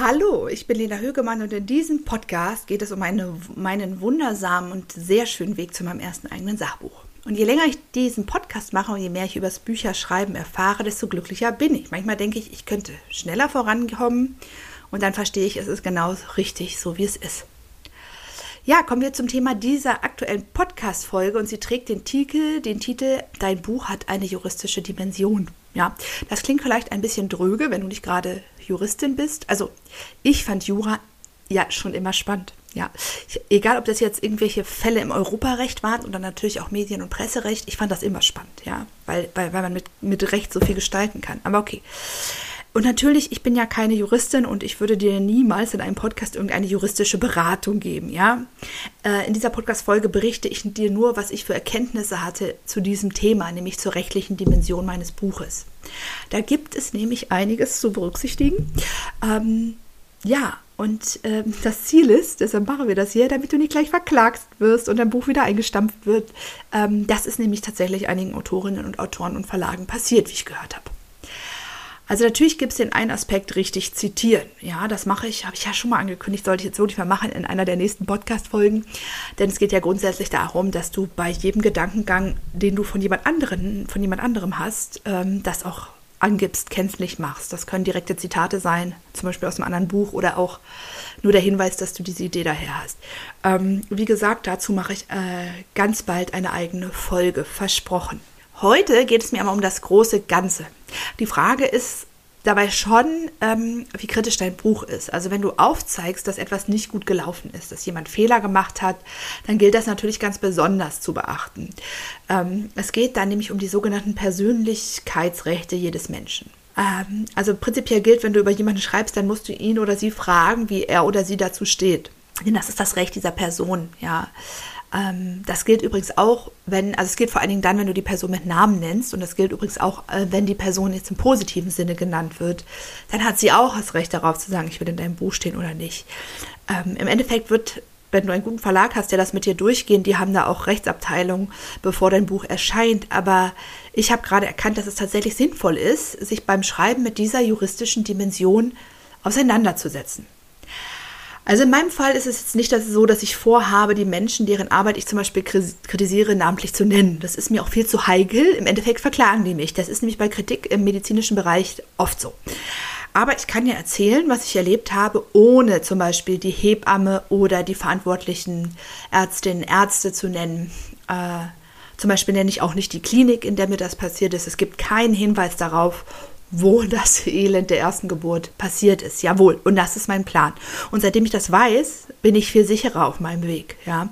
Hallo, ich bin Lena Högemann und in diesem Podcast geht es um eine, meinen wundersamen und sehr schönen Weg zu meinem ersten eigenen Sachbuch. Und je länger ich diesen Podcast mache und je mehr ich über das Bücherschreiben erfahre, desto glücklicher bin ich. Manchmal denke ich, ich könnte schneller vorankommen und dann verstehe ich, es ist genau richtig, so wie es ist. Ja, kommen wir zum Thema dieser aktuellen Podcast-Folge und sie trägt den Titel, den Titel Dein Buch hat eine juristische Dimension. Ja, das klingt vielleicht ein bisschen dröge, wenn du nicht gerade Juristin bist. Also ich fand Jura ja schon immer spannend. Ja, egal ob das jetzt irgendwelche Fälle im Europarecht waren oder natürlich auch Medien- und Presserecht, ich fand das immer spannend, ja, weil, weil, weil man mit, mit Recht so viel gestalten kann. Aber okay. Und natürlich, ich bin ja keine Juristin und ich würde dir niemals in einem Podcast irgendeine juristische Beratung geben, ja. Äh, in dieser Podcast-Folge berichte ich dir nur, was ich für Erkenntnisse hatte zu diesem Thema, nämlich zur rechtlichen Dimension meines Buches. Da gibt es nämlich einiges zu berücksichtigen. Ähm, ja, und ähm, das Ziel ist, deshalb machen wir das hier, damit du nicht gleich verklagst wirst und dein Buch wieder eingestampft wird. Ähm, das ist nämlich tatsächlich einigen Autorinnen und Autoren und Verlagen passiert, wie ich gehört habe. Also natürlich gibt es den einen Aspekt richtig zitieren. Ja, das mache ich, habe ich ja schon mal angekündigt, sollte ich jetzt wirklich mal machen in einer der nächsten Podcast-Folgen. Denn es geht ja grundsätzlich darum, dass du bei jedem Gedankengang, den du von jemand anderen, von jemand anderem hast, ähm, das auch angibst, kenntlich machst. Das können direkte Zitate sein, zum Beispiel aus einem anderen Buch oder auch nur der Hinweis, dass du diese Idee daher hast. Ähm, wie gesagt, dazu mache ich äh, ganz bald eine eigene Folge, versprochen. Heute geht es mir aber um das große Ganze. Die Frage ist dabei schon, ähm, wie kritisch dein Buch ist. Also wenn du aufzeigst, dass etwas nicht gut gelaufen ist, dass jemand Fehler gemacht hat, dann gilt das natürlich ganz besonders zu beachten. Ähm, es geht dann nämlich um die sogenannten Persönlichkeitsrechte jedes Menschen. Ähm, also prinzipiell gilt, wenn du über jemanden schreibst, dann musst du ihn oder sie fragen, wie er oder sie dazu steht. Denn das ist das Recht dieser Person, ja. Ähm, das gilt übrigens auch, wenn, also es gilt vor allen Dingen dann, wenn du die Person mit Namen nennst und das gilt übrigens auch, äh, wenn die Person jetzt im positiven Sinne genannt wird, dann hat sie auch das Recht darauf zu sagen, ich will in deinem Buch stehen oder nicht. Ähm, Im Endeffekt wird, wenn du einen guten Verlag hast, der das mit dir durchgeht, die haben da auch Rechtsabteilungen, bevor dein Buch erscheint, aber ich habe gerade erkannt, dass es tatsächlich sinnvoll ist, sich beim Schreiben mit dieser juristischen Dimension auseinanderzusetzen. Also in meinem Fall ist es jetzt nicht so, dass ich vorhabe, die Menschen, deren Arbeit ich zum Beispiel kritisiere, namentlich zu nennen. Das ist mir auch viel zu heikel. Im Endeffekt verklagen die mich. Das ist nämlich bei Kritik im medizinischen Bereich oft so. Aber ich kann ja erzählen, was ich erlebt habe, ohne zum Beispiel die Hebamme oder die verantwortlichen Ärztinnen, Ärzte zu nennen. Äh, zum Beispiel nenne ich auch nicht die Klinik, in der mir das passiert ist. Es gibt keinen Hinweis darauf, wo das Elend der ersten Geburt passiert ist. Jawohl, und das ist mein Plan. Und seitdem ich das weiß, bin ich viel sicherer auf meinem Weg. Ja,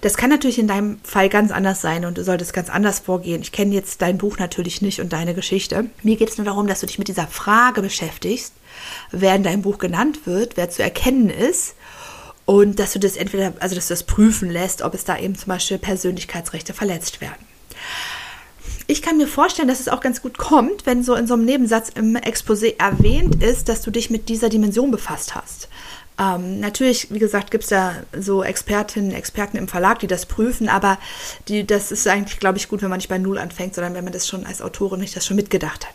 das kann natürlich in deinem Fall ganz anders sein und du solltest ganz anders vorgehen. Ich kenne jetzt dein Buch natürlich nicht und deine Geschichte. Mir geht es nur darum, dass du dich mit dieser Frage beschäftigst, wer in deinem Buch genannt wird, wer zu erkennen ist und dass du das entweder, also dass du das prüfen lässt, ob es da eben zum Beispiel Persönlichkeitsrechte verletzt werden ich kann mir vorstellen, dass es auch ganz gut kommt, wenn so in so einem Nebensatz im Exposé erwähnt ist, dass du dich mit dieser Dimension befasst hast. Ähm, natürlich, wie gesagt, gibt es da so Expertinnen, Experten im Verlag, die das prüfen, aber die, das ist eigentlich, glaube ich, gut, wenn man nicht bei Null anfängt, sondern wenn man das schon als Autorin nicht das schon mitgedacht hat.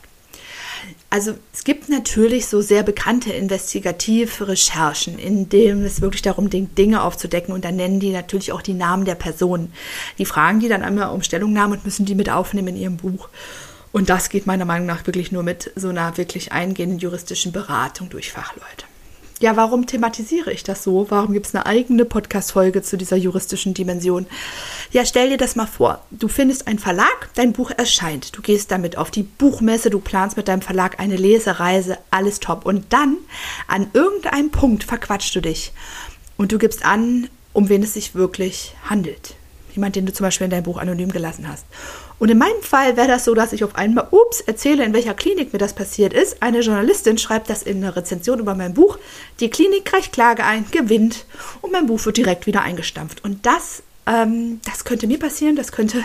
Also es gibt natürlich so sehr bekannte Investigativrecherchen, in denen es wirklich darum geht, Dinge aufzudecken und dann nennen die natürlich auch die Namen der Personen. Die fragen die dann einmal um Stellungnahmen und müssen die mit aufnehmen in ihrem Buch. Und das geht meiner Meinung nach wirklich nur mit so einer wirklich eingehenden juristischen Beratung durch Fachleute ja, warum thematisiere ich das so? Warum gibt es eine eigene Podcast-Folge zu dieser juristischen Dimension? Ja, stell dir das mal vor. Du findest einen Verlag, dein Buch erscheint. Du gehst damit auf die Buchmesse, du planst mit deinem Verlag eine Lesereise, alles top. Und dann, an irgendeinem Punkt, verquatschst du dich. Und du gibst an, um wen es sich wirklich handelt. Jemand, den du zum Beispiel in deinem Buch anonym gelassen hast. Und in meinem Fall wäre das so, dass ich auf einmal, ups, erzähle, in welcher Klinik mir das passiert ist. Eine Journalistin schreibt das in einer Rezension über mein Buch. Die Klinik reicht Klage ein, gewinnt und mein Buch wird direkt wieder eingestampft. Und das, ähm, das könnte mir passieren, das könnte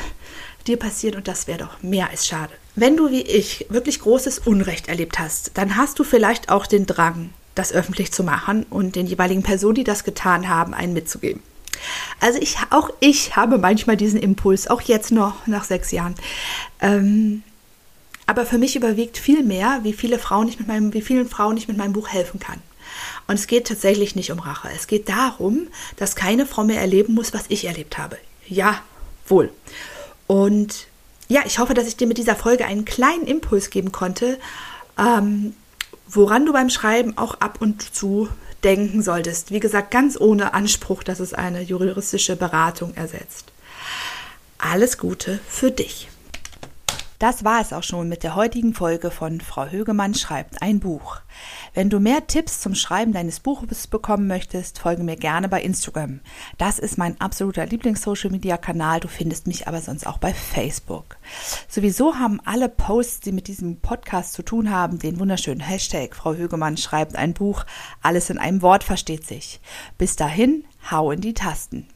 dir passieren und das wäre doch mehr als schade. Wenn du wie ich wirklich großes Unrecht erlebt hast, dann hast du vielleicht auch den Drang, das öffentlich zu machen und den jeweiligen Personen, die das getan haben, einen mitzugeben. Also ich, auch ich habe manchmal diesen Impuls, auch jetzt noch nach sechs Jahren. Ähm, aber für mich überwiegt viel mehr, wie viele Frauen ich mit meinem, wie vielen Frauen ich mit meinem Buch helfen kann. Und es geht tatsächlich nicht um Rache. Es geht darum, dass keine Frau mehr erleben muss, was ich erlebt habe. Ja, wohl. Und ja, ich hoffe, dass ich dir mit dieser Folge einen kleinen Impuls geben konnte, ähm, woran du beim Schreiben auch ab und zu denken solltest. Wie gesagt, ganz ohne Anspruch, dass es eine juristische Beratung ersetzt. Alles Gute für dich. Das war es auch schon mit der heutigen Folge von Frau Högemann schreibt ein Buch. Wenn du mehr Tipps zum Schreiben deines Buches bekommen möchtest, folge mir gerne bei Instagram. Das ist mein absoluter Lieblings-Social-Media-Kanal. Du findest mich aber sonst auch bei Facebook. Sowieso haben alle Posts, die mit diesem Podcast zu tun haben, den wunderschönen Hashtag Frau Högemann schreibt ein Buch. Alles in einem Wort versteht sich. Bis dahin, hau in die Tasten.